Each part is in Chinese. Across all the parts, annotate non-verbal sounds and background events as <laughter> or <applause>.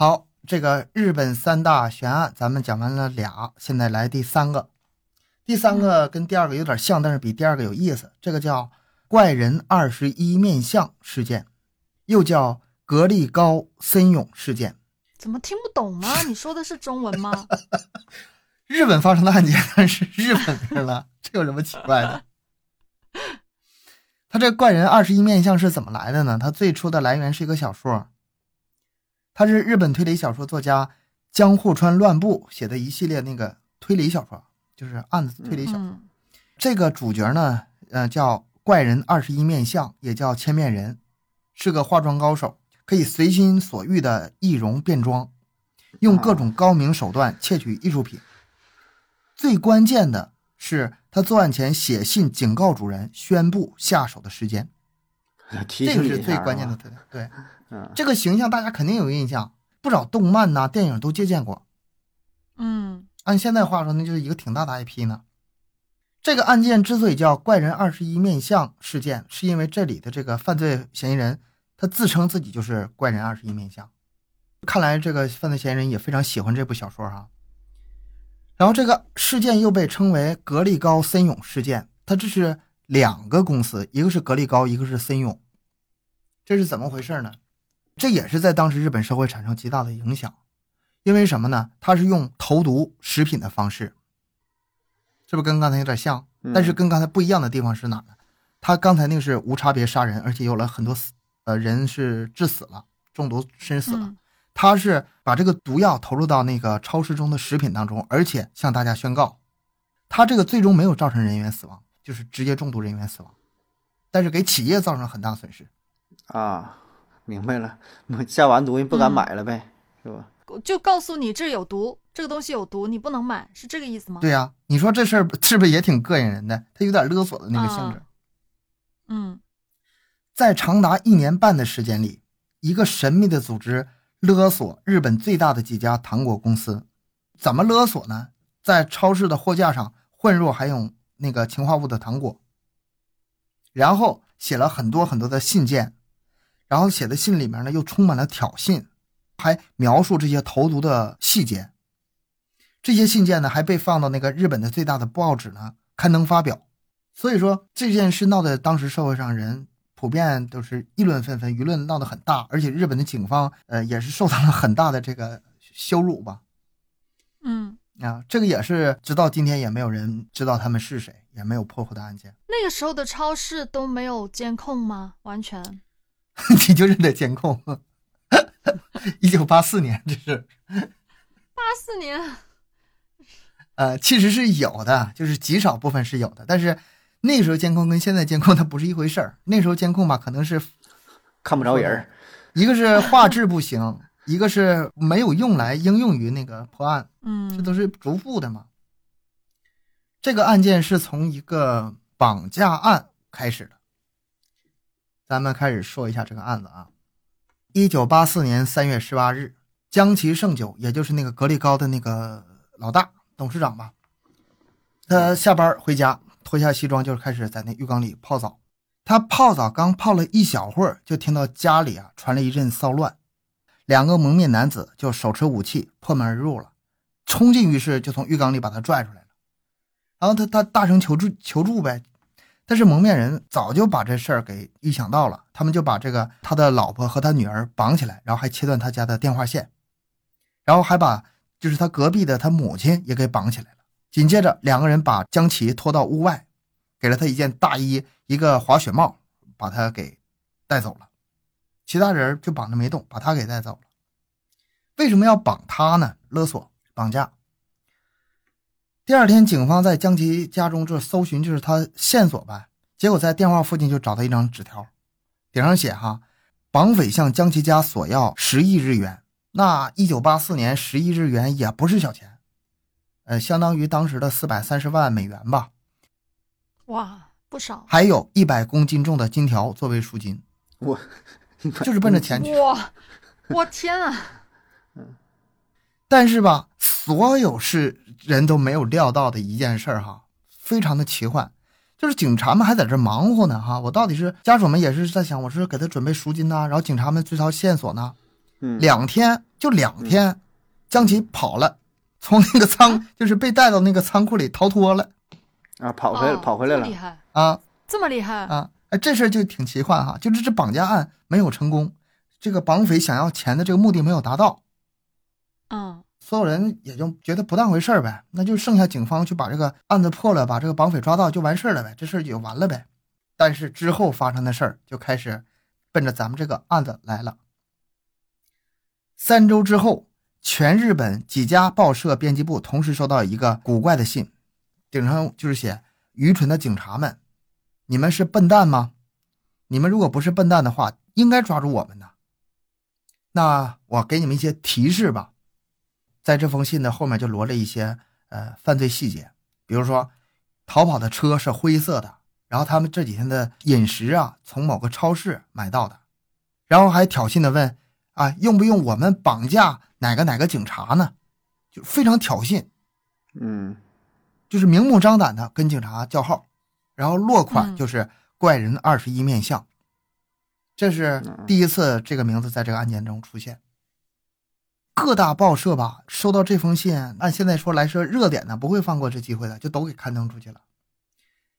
好，这个日本三大悬案咱们讲完了俩，现在来第三个。第三个跟第二个有点像，但是比第二个有意思。这个叫“怪人二十一面相事件”，又叫“格力高森永事件怎么听不懂呢？你说的是中文吗？<laughs> ”。日本发生的案件，但是日本人了，这有什么奇怪的？<laughs> 他这“怪人二十一面相”是怎么来的呢？他最初的来源是一个小说，它是日本推理小说作家江户川乱步写的一系列那个推理小说。就是案子推理小说，这个主角呢，呃，叫怪人二十一面相，也叫千面人，是个化妆高手，可以随心所欲的易容变装，用各种高明手段窃取艺术品。最关键的是，他作案前写信警告主人，宣布下手的时间。<laughs> 这个是最关键的特点。对，这个形象大家肯定有印象，不少动漫呐、电影都借鉴过。嗯。按现在话说，那就是一个挺大的 IP 呢。这个案件之所以叫“怪人二十一面相事件”，是因为这里的这个犯罪嫌疑人他自称自己就是怪人二十一面相。看来这个犯罪嫌疑人也非常喜欢这部小说哈。然后这个事件又被称为“格力高森永事件”，它这是两个公司，一个是格力高，一个是森永。这是怎么回事呢？这也是在当时日本社会产生极大的影响。因为什么呢？他是用投毒食品的方式，是不是跟刚才有点像？但是跟刚才不一样的地方是哪呢？他刚才那个是无差别杀人，而且有了很多死，呃，人是致死了，中毒身死了。他是把这个毒药投入到那个超市中的食品当中，而且向大家宣告，他这个最终没有造成人员死亡，就是直接中毒人员死亡，但是给企业造成很大损失。啊，明白了，<laughs> 下完毒人不敢买了呗，是吧？就告诉你这有毒，这个东西有毒，你不能买，是这个意思吗？对呀，你说这事儿是不是也挺膈应人的？他有点勒索的那个性质。嗯，在长达一年半的时间里，一个神秘的组织勒索日本最大的几家糖果公司，怎么勒索呢？在超市的货架上混入含有那个氰化物的糖果，然后写了很多很多的信件，然后写的信里面呢又充满了挑衅。还描述这些投毒的细节，这些信件呢还被放到那个日本的最大的报纸呢刊登发表，所以说这件事闹得当时社会上人普遍都是议论纷纷，舆论闹得很大，而且日本的警方呃也是受到了很大的这个羞辱吧。嗯啊，这个也是直到今天也没有人知道他们是谁，也没有破获的案件。那个时候的超市都没有监控吗？完全，<laughs> 你就认得监控。一九八四年，这是八四年。呃，其实是有的，就是极少部分是有的，但是那时候监控跟现在监控它不是一回事儿。那时候监控吧，可能是看不着人一个是画质不行，一个是没有用来应用于那个破案。嗯，这都是逐步的嘛。这个案件是从一个绑架案开始的，咱们开始说一下这个案子啊。一九八四年三月十八日，江崎胜久，也就是那个格力高的那个老大董事长吧，他下班回家，脱下西装就开始在那浴缸里泡澡。他泡澡刚泡了一小会儿，就听到家里啊传来一阵骚乱，两个蒙面男子就手持武器破门而入了，冲进浴室就从浴缸里把他拽出来了，然后他他大声求助求助呗。但是蒙面人早就把这事儿给预想到了，他们就把这个他的老婆和他女儿绑起来，然后还切断他家的电话线，然后还把就是他隔壁的他母亲也给绑起来了。紧接着，两个人把江琪拖到屋外，给了他一件大衣、一个滑雪帽，把他给带走了。其他人就绑着没动，把他给带走了。为什么要绑他呢？勒索、绑架。第二天，警方在江琪家中就搜寻，就是他线索呗。结果在电话附近就找到一张纸条，顶上写：“哈，绑匪向江琪家索要十亿日元。”那一九八四年十亿日元也不是小钱，呃，相当于当时的四百三十万美元吧。哇，不少。还有一百公斤重的金条作为赎金。我就是奔着钱去。哇，我天啊！嗯，但是吧。所有是人都没有料到的一件事儿哈，非常的奇幻，就是警察们还在这忙活呢哈。我到底是家属们也是在想，我是给他准备赎金呐，然后警察们追查线索呢。嗯，两天就两天，将其跑了，从那个仓就是被带到那个仓库里逃脱了。啊，跑回跑回来了。厉，害，啊。这么厉害，啊！哎，这事儿就挺奇幻哈，就是这绑架案没有成功，这个绑匪想要钱的这个目的没有达到，嗯所有人也就觉得不当回事儿呗，那就剩下警方去把这个案子破了，把这个绑匪抓到就完事儿了呗，这事儿就完了呗。但是之后发生的事儿就开始奔着咱们这个案子来了。三周之后，全日本几家报社编辑部同时收到一个古怪的信，顶上就是写：“愚蠢的警察们，你们是笨蛋吗？你们如果不是笨蛋的话，应该抓住我们的。那我给你们一些提示吧。”在这封信的后面就罗了一些呃犯罪细节，比如说逃跑的车是灰色的，然后他们这几天的饮食啊从某个超市买到的，然后还挑衅的问啊用不用我们绑架哪个哪个警察呢？就非常挑衅，嗯。就是明目张胆的跟警察叫号，然后落款嗯。就是怪人二十一面相，这是第一次这个名字在这个案件中出现。各大报社吧，收到这封信，按现在说来说热点呢，不会放过这机会的，就都给刊登出去了。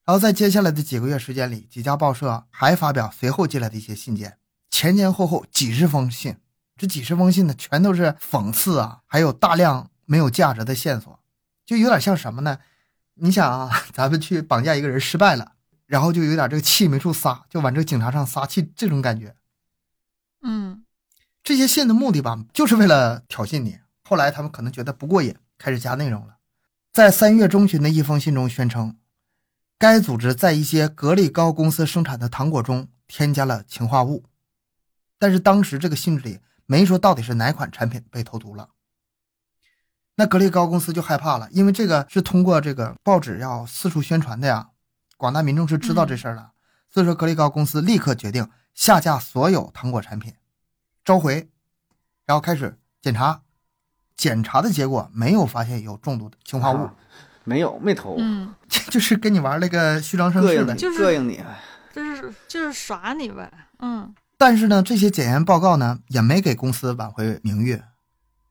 然后在接下来的几个月时间里，几家报社还发表随后寄来的一些信件，前前后后几十封信，这几十封信呢，全都是讽刺啊，还有大量没有价值的线索，就有点像什么呢？你想啊，<laughs> 咱们去绑架一个人失败了，然后就有点这个气没处撒，就往这个警察上撒气，这种感觉。嗯这些信的目的吧，就是为了挑衅你。后来他们可能觉得不过瘾，开始加内容了。在三月中旬的一封信中宣称，该组织在一些格力高公司生产的糖果中添加了氰化物，但是当时这个信纸里没说到底是哪款产品被投毒了。那格力高公司就害怕了，因为这个是通过这个报纸要四处宣传的呀，广大民众是知道这事儿了，所以说格力高公司立刻决定下架所有糖果产品。召回，然后开始检查，检查的结果没有发现有中毒的氰化物，啊没有没投，<laughs> 嗯，就是跟你玩那个虚张声势呗膈应你，。就是膈应你，哎就是就是耍你呗，嗯但是呢，这些检验报告呢也没给公司挽回名誉，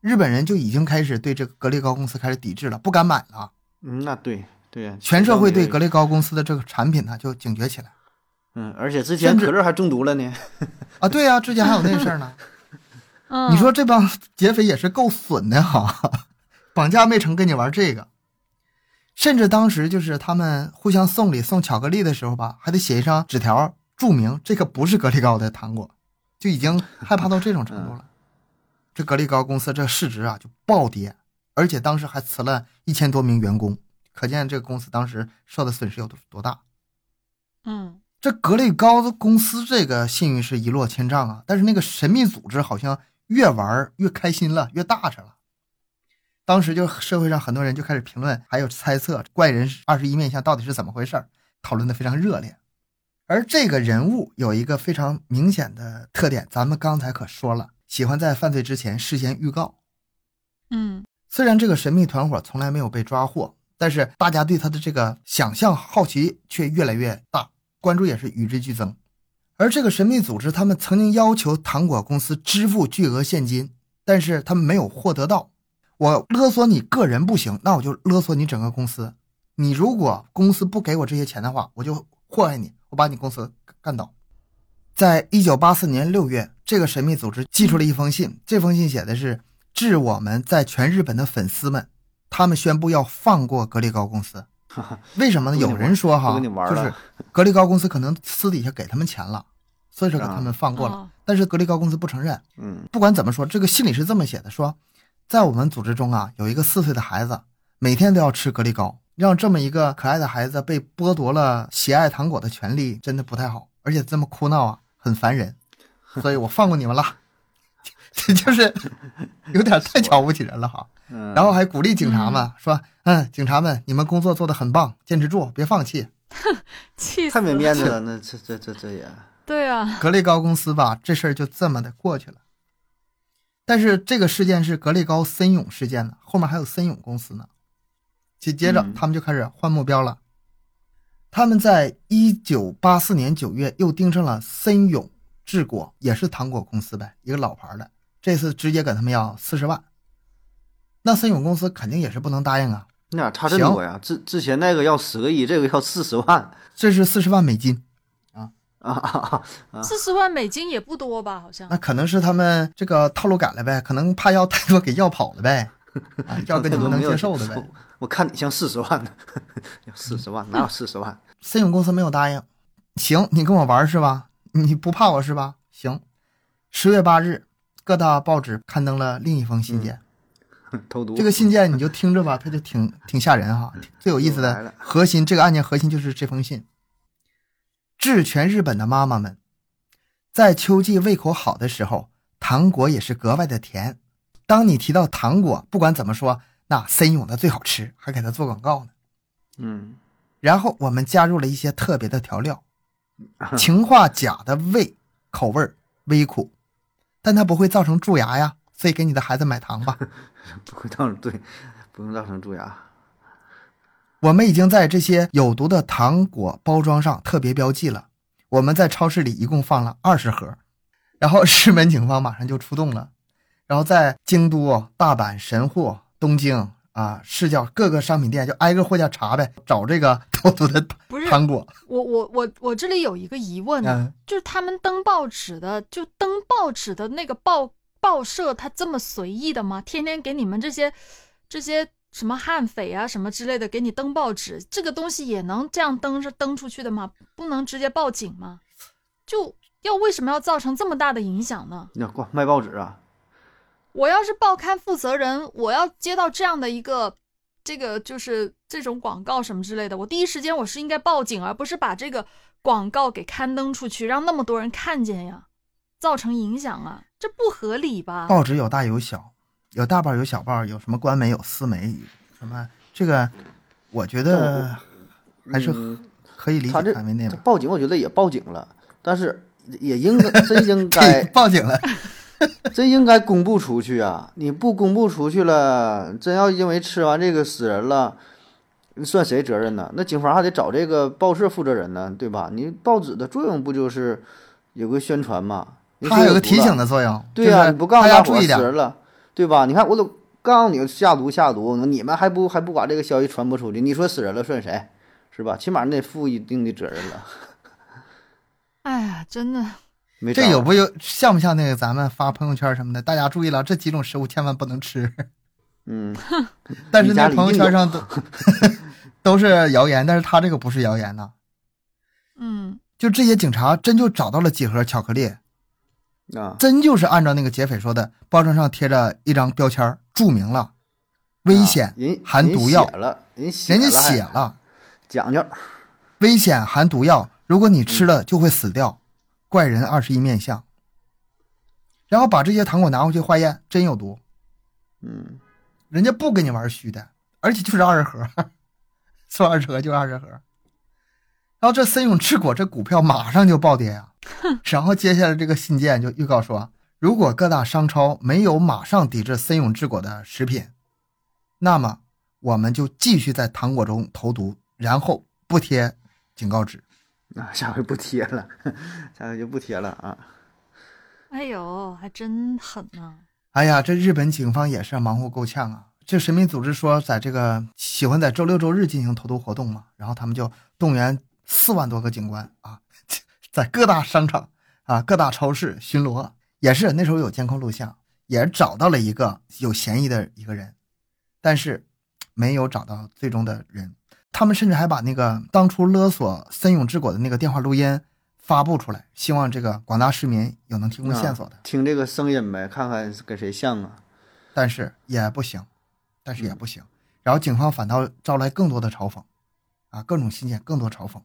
日本人就已经开始对这个格力高公司开始抵制了，不敢买了。嗯，那对对呀，全社会对格力，力高公司的这个产品呢就警觉起来嗯，而且之前可乐还中毒了呢，啊。对呀、之前还有那事儿呢。<laughs> 嗯，你说这帮劫匪也是够损的哈，绑架没成跟你玩这个，甚至当时就是他们互相送礼送巧克力的时候吧，还得写一张纸条注明这个不是格力高的糖果，就已经害怕到这种程度了。<laughs> 这格力高公司这市值啊就暴跌，而且当时还辞了一千多名员工，可见这个公司当时受的损失有多多大。嗯这格力高的公司这个信誉是一落千丈啊，但是那个神秘组织好像越玩越开心了，越大着了。当时就社会上很多人就开始评论，还有猜测怪人二十一面相到底是怎么回事儿，讨论的非常热烈。而这个人物有一个非常明显的特点，咱们刚才可说了，喜欢在犯罪之前事先预告。嗯虽然这个神秘团伙从来没有被抓获，但是大家对他的这个想象好奇却越来越大，关注也是与之俱增。而这个神秘组织，他们曾经要求糖果公司支付巨额现金，但是他们没有获得到。我勒索你个人不行，那我就勒索你整个公司。你如果公司不给我这些钱的话，我就祸害你，我把你公司干倒。在一九八四年六月，这个神秘组织寄出了一封信，这封信写的是致我们在全日本的粉丝们，他们宣布要放过格力高公司。<laughs> 为什么呢？有人说哈，不跟你玩了就是格力高公司可能私底下给他们钱了，所以说给他们放过了。哦但是格力高公司不承认。嗯不管怎么说，这个信里是这么写的：说，在我们组织中啊，有一个四岁的孩子，每天都要吃格力高，让这么一个可爱的孩子被剥夺了喜爱糖果的权利，真的不太好，而且这么哭闹啊，很烦人。<laughs> 所以我放过你们了，这 <laughs> 就是有点太瞧不起人了哈。嗯，然后还鼓励警察们说：“嗯，警察们，你们工作做得很棒，坚持住，别放弃。<laughs> 气死太没面子了，那这这这这也，对啊，格力高公司吧，这事儿就这么的过去了。但是这个事件是格力高森永事件呢，后面还有森永公司呢。紧接着嗯他们就开始换目标了。他们在一九八四年九月又盯上了森永制果，也是糖果公司呗，一个老牌的。这次直接给他们要四十万，那森永公司肯定也是不能答应啊。那俩差这么多呀？之之前那个要十个亿，这个要四十万这是四十万美金，啊啊啊！啊四十万美金也不多吧？好像那可能是他们这个套路改了呗，可能怕要太多给要跑了呗，<laughs> 啊，要跟你们能接受的呗。<laughs> 我看你像四十万呢，要四十万哪有四十万？森永公司没有答应，行，你跟我玩是吧？你不怕我是吧？行。十月八日，各大报纸刊登了另一封信件。<laughs> 这个信件你就听着吧，它就挺挺吓人哈。最有意思的核心，这个案件核心就是这封信。致全日本的妈妈们，在秋季胃口好的时候，糖果也是格外的甜。当你提到糖果，不管怎么说，那森永的最好吃，还给他做广告呢。嗯，然后我们加入了一些特别的调料，<laughs> 氰化钾的味口味儿微苦，但它不会造成蛀牙呀。所以给你的孩子买糖吧。<laughs> 不会造成对，不用造成蛀牙。我们已经在这些有毒的糖果包装上特别标记了。我们在超市里一共放了二十盒，然后石门警方马上就出动了，然后在京都、大阪、神户、东京啊市郊各个商品店就挨个货架查呗，找这个 <laughs> 偷毒的糖果。我我我我这里有一个疑问呢，嗯，就是他们登报纸的，就登报纸的那个报报社，他这么随意的吗？天天给你们这些这些什么悍匪啊什么之类的给你登报纸，这个东西也能这样登着登出去的吗？不能直接报警吗？就要为什么要造成这么大的影响呢？那挂卖报纸啊，我要是报刊负责人，我要接到这样的一个这个就是这种广告什么之类的，我第一时间我是应该报警，而不是把这个广告给刊登出去，让那么多人看见呀，造成影响啊，这不合理吧？报纸有大有小，有大报有小报，有什么官媒有私媒，什么这个，我觉得还是嗯可以理他这解范围内吧。他报警，我觉得也报警了，但是也应该真应该 <laughs> 报警了，<laughs> 真应该公布出去啊！你不公布出去了，真要因为吃完这个死人了，算谁责任呢？那警方还得找这个报社负责人呢，对吧？你报纸的作用不就是有个宣传嘛？你它还有个提醒的作用。对呀、就是你不告诉大家注意了，对吧？你看我都告诉你下毒下毒，你们还不还不把这个消息传播出去？你说死人了算谁？是吧？起码你得负一定的责任了。<laughs> 哎呀，真的，没这有不有像不像那个咱们发朋友圈什么的？大家注意了，这几种食物千万不能吃。<laughs> 嗯，<laughs> 但是那朋友圈上都都是谣言，但是他这个不是谣言呐。嗯，就这些警察真就找到了几盒巧克力，啊，真就是按照那个劫匪说的，包装上贴着一张标签，注明了危险啊、含毒药人家写了讲究。危险含毒药，如果你吃了就会死掉，怪人二十一面相。然后把这些糖果拿回去化验，真有毒，嗯，人家不跟你玩虚的，而且就是二十盒，<laughs> 说二十盒就二十盒。然后这森永制果这股票马上就暴跌呀、<laughs> 然后接下来这个信件就预告说，如果各大商超没有马上抵制森永制果的食品，那么我们就继续在糖果中投毒，然后不贴警告纸。啊，<laughs> 下回不贴了，下回就不贴了啊。<laughs> 哎呦，还真狠呐、哎呀，这日本警方也是忙活够呛啊！这神秘组织说，在这个喜欢在周六周日进行投毒活动嘛，然后他们就动员四万多个警官啊，在各大商场啊、各大超市巡逻。也是那时候有监控录像，也找到了一个有嫌疑的一个人，但是没有找到最终的人。他们甚至还把那个当初勒索森永治果的那个电话录音发布出来，希望这个广大市民有能提供线索的。啊听这个声音呗，看看跟谁像啊。但是也不行，但是也不行。然后警方反倒招来更多的嘲讽，啊，各种信件，更多嘲讽。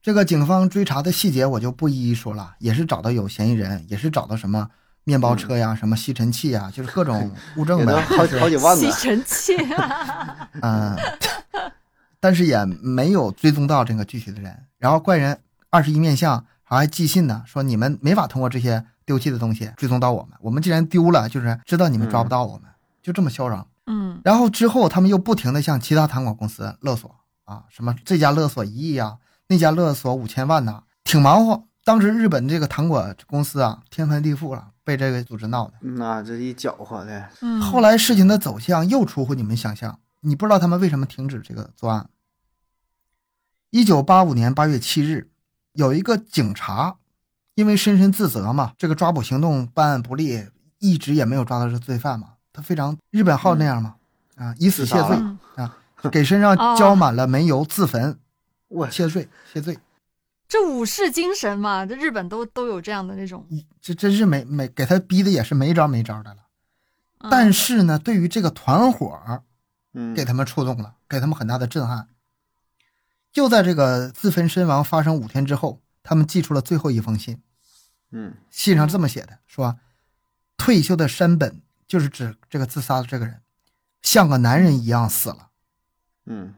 这个警方追查的细节我就不一一说了，也是找到有嫌疑人，也是找到什么面包车呀、什么吸尘器呀，就是各种物证呗。<laughs> 好几好几万呢。吸尘器啊，<laughs> 嗯，但是也没有追踪到这个具体的人。然后怪人二十一面相还寄信呢，说你们没法通过这些丢弃的东西追踪到我们，我们既然丢了，就是知道你们抓不到我们，就这么嚣张。嗯，然后之后他们又不停的向其他糖果公司勒索啊，什么这家勒索一亿呀，那家勒索五千万呐，挺忙活。当时日本这个糖果公司啊，天翻地覆了，被这个组织闹的。那这一搅和的，嗯，后来事情的走向又出乎你们想象，你不知道他们为什么停止这个作案。一九八五年八月七日，有一个警察因为深深自责嘛，这个抓捕行动办案不力，一直也没有抓到这罪犯嘛，他非常日本号那样嘛，啊，以死谢罪嗯啊，给身上浇满了煤油自焚，我谢罪谢罪。这武士精神嘛，这日本都都有这样的那种。这真是没没给他逼的也是没招没招的了。嗯但是呢，对于这个团伙，嗯，给他们触动了，给他们很大的震撼。就在这个自焚身亡发生五天之后，他们寄出了最后一封信，嗯信上这么写的：说退休的山本就是指这个自杀的这个人，像个男人一样死了。嗯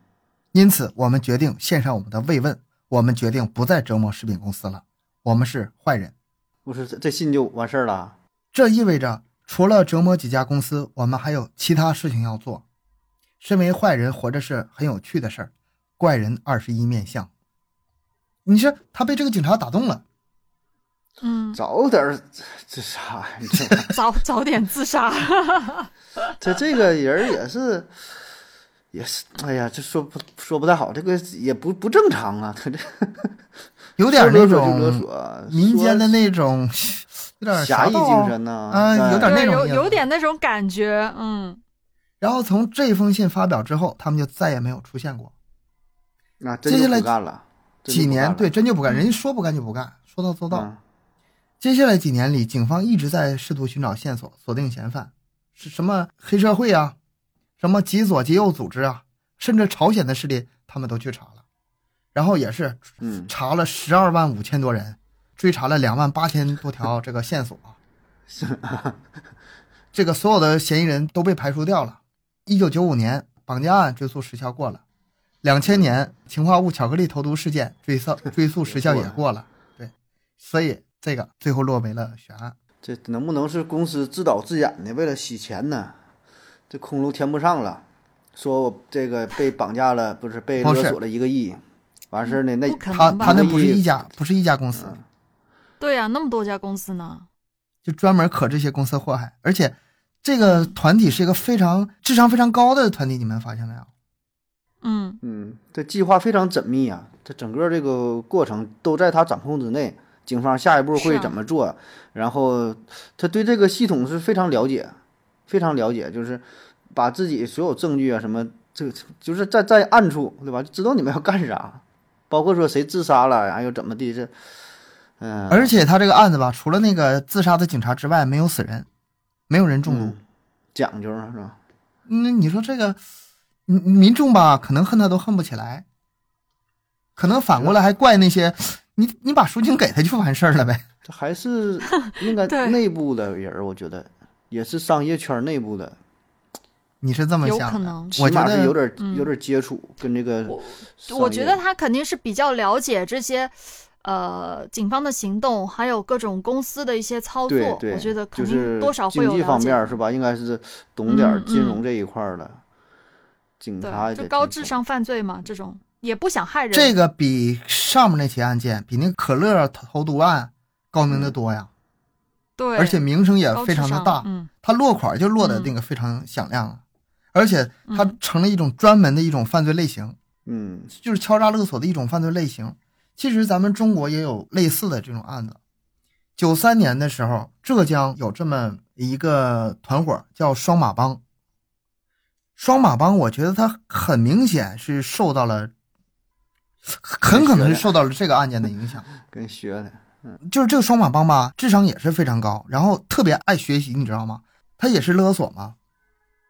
因此，我们决定献上我们的慰问。我们决定不再折磨食品公司了。我们是坏人。不是这这信就完事儿了。这意味着，除了折磨几家公司，我们还有其他事情要做。身为坏人，活着是很有趣的事儿。怪人二十一面相。你说他被这个警察打动了，嗯，<laughs> 早点自杀？你 <laughs> 这早早点自杀。这这个人也是也是，哎呀，这说不说不太好，这个也不不正常啊，他这 <laughs> 有点那种民间的那种，有点侠义精神呢啊，有点那种，有种有点那种感觉。嗯，然后从这封信发表之后，他们就再也没有出现过。那接下来不干了，几年，对，真就不干，嗯人家说不干就不干，说到做到。嗯接下来几年里，警方一直在试图寻找线索，锁定嫌犯，是什么黑社会啊，什么极左极右组织啊，甚至朝鲜的势力，他们都去查了，然后也是嗯，查了十二万五千多人，追查了两万八千多条这个线索，是啊 <laughs> 这个所有的嫌疑人都被排除掉了。一九九五年绑架案追诉时效过了，两千年氰化物巧克力投毒事件追诉 <laughs> 追诉时效也过了，对，所以这个最后落为了悬案。这能不能是公司自导自演的，为了洗钱呢？这空炉填不上了，说我这个被绑架了，不是被勒索了一个亿，完事儿呢，那他？他那不是一一家，不是一家公司，对呀、那么多家公司呢。就专门可这些公司祸害，而且这个团体是一个非常智商非常高的团体，你们发现没有？嗯嗯，这计划非常缜密啊，这整个这个过程都在他掌控之内。警方下一步会怎么做？然后他对这个系统是非常了解，非常了解，就是把自己所有证据啊什么，这个就是在在暗处，对吧？知道你们要干啥，包括说谁自杀了，然后又怎么地，这，嗯、而且他这个案子吧，除了那个自杀的警察之外，没有死人，没有人中毒。嗯讲究啊是吧？那、你说这个，民民众吧，可能恨他都恨不起来，可能反过来还怪那些，你你把赎金给他就完事儿了呗。这还是应该 <laughs> 内部的人，我觉得也是商业圈内部的，你是这么想的？可能我觉得有点嗯有点接触，跟这个我我觉得他肯定是比较了解这些，呃，警方的行动，还有各种公司的一些操作。对对，我觉得肯就是定多少会经济有了解。方面是吧？应该是懂点金融这一块儿的。警察就高智商犯罪嘛，这种也不想害人。这个比上面那起案件，比那个可乐投毒案高明的多呀，对，而且名声也非常的大。嗯，他落款就落的那个非常响亮啊，而且它嗯成了一种专门的一种犯罪类型，嗯就是敲诈勒索的一种犯罪类型。其实咱们中国也有类似的这种案子。九三年的时候，浙江有这么一个团伙叫双马帮。双马帮，我觉得他很明显是受到了，很可能是受到了这个案件的影响。跟学的，就是这个双马帮吧，智商也是非常高，然后特别爱学习，你知道吗？他也是勒索嘛，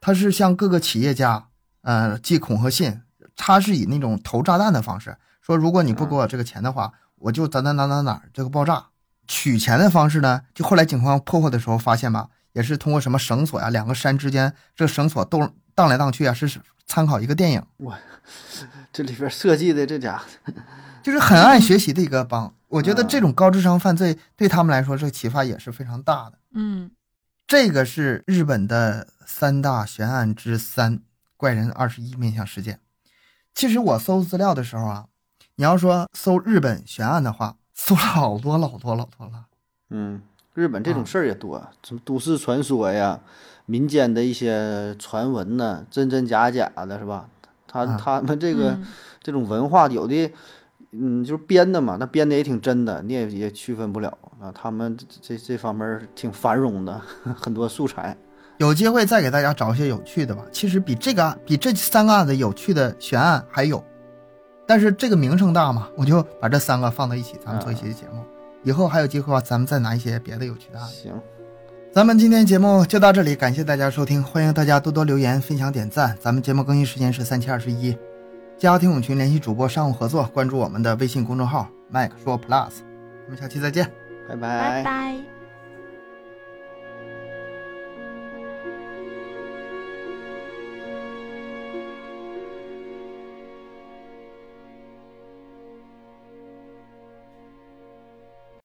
他是向各个企业家，呃，寄恐吓信，他是以那种投炸弹的方式，说如果你不给我这个钱的话，我就哪哪哪哪哪这个爆炸。取钱的方式呢，就后来警方破获的时候发现吧，也是通过什么绳索呀、两个山之间这绳索动荡来荡去啊，是参考一个电影，我这里边设计的这家伙，<laughs> 就是很爱学习的一个帮。我觉得这种高智商犯罪对他们来说，这个启发也是非常大的。嗯这个是日本的三大悬案之三——怪人二十一面相事件。其实我搜资料的时候啊，你要说搜日本悬案的话，搜了好多老多老多了。嗯，日本这种啊事儿也多，什么都市传说呀，民间的一些传闻呐，真真假假的，是吧？他啊他们这个嗯这种文化有的，嗯，就是编的嘛，那编的也挺真的，你也也区分不了啊。他们这这这方面挺繁荣的，<laughs> 很多素材。有机会再给大家找一些有趣的吧。其实比这个案比这三个案子有趣的悬案还有，但是这个名声大嘛，我就把这三个放到一起，咱们做一期节目。以后还有机会的话，咱们再拿一些别的有趣的案子。行，咱们今天节目就到这里，感谢大家收听，欢迎大家多多留言、分享、点赞。咱们节目更新时间是三七二十一，加听友群联系主播商务合作，关注我们的微信公众号麦克说 Plus。我们下期再见。拜拜拜。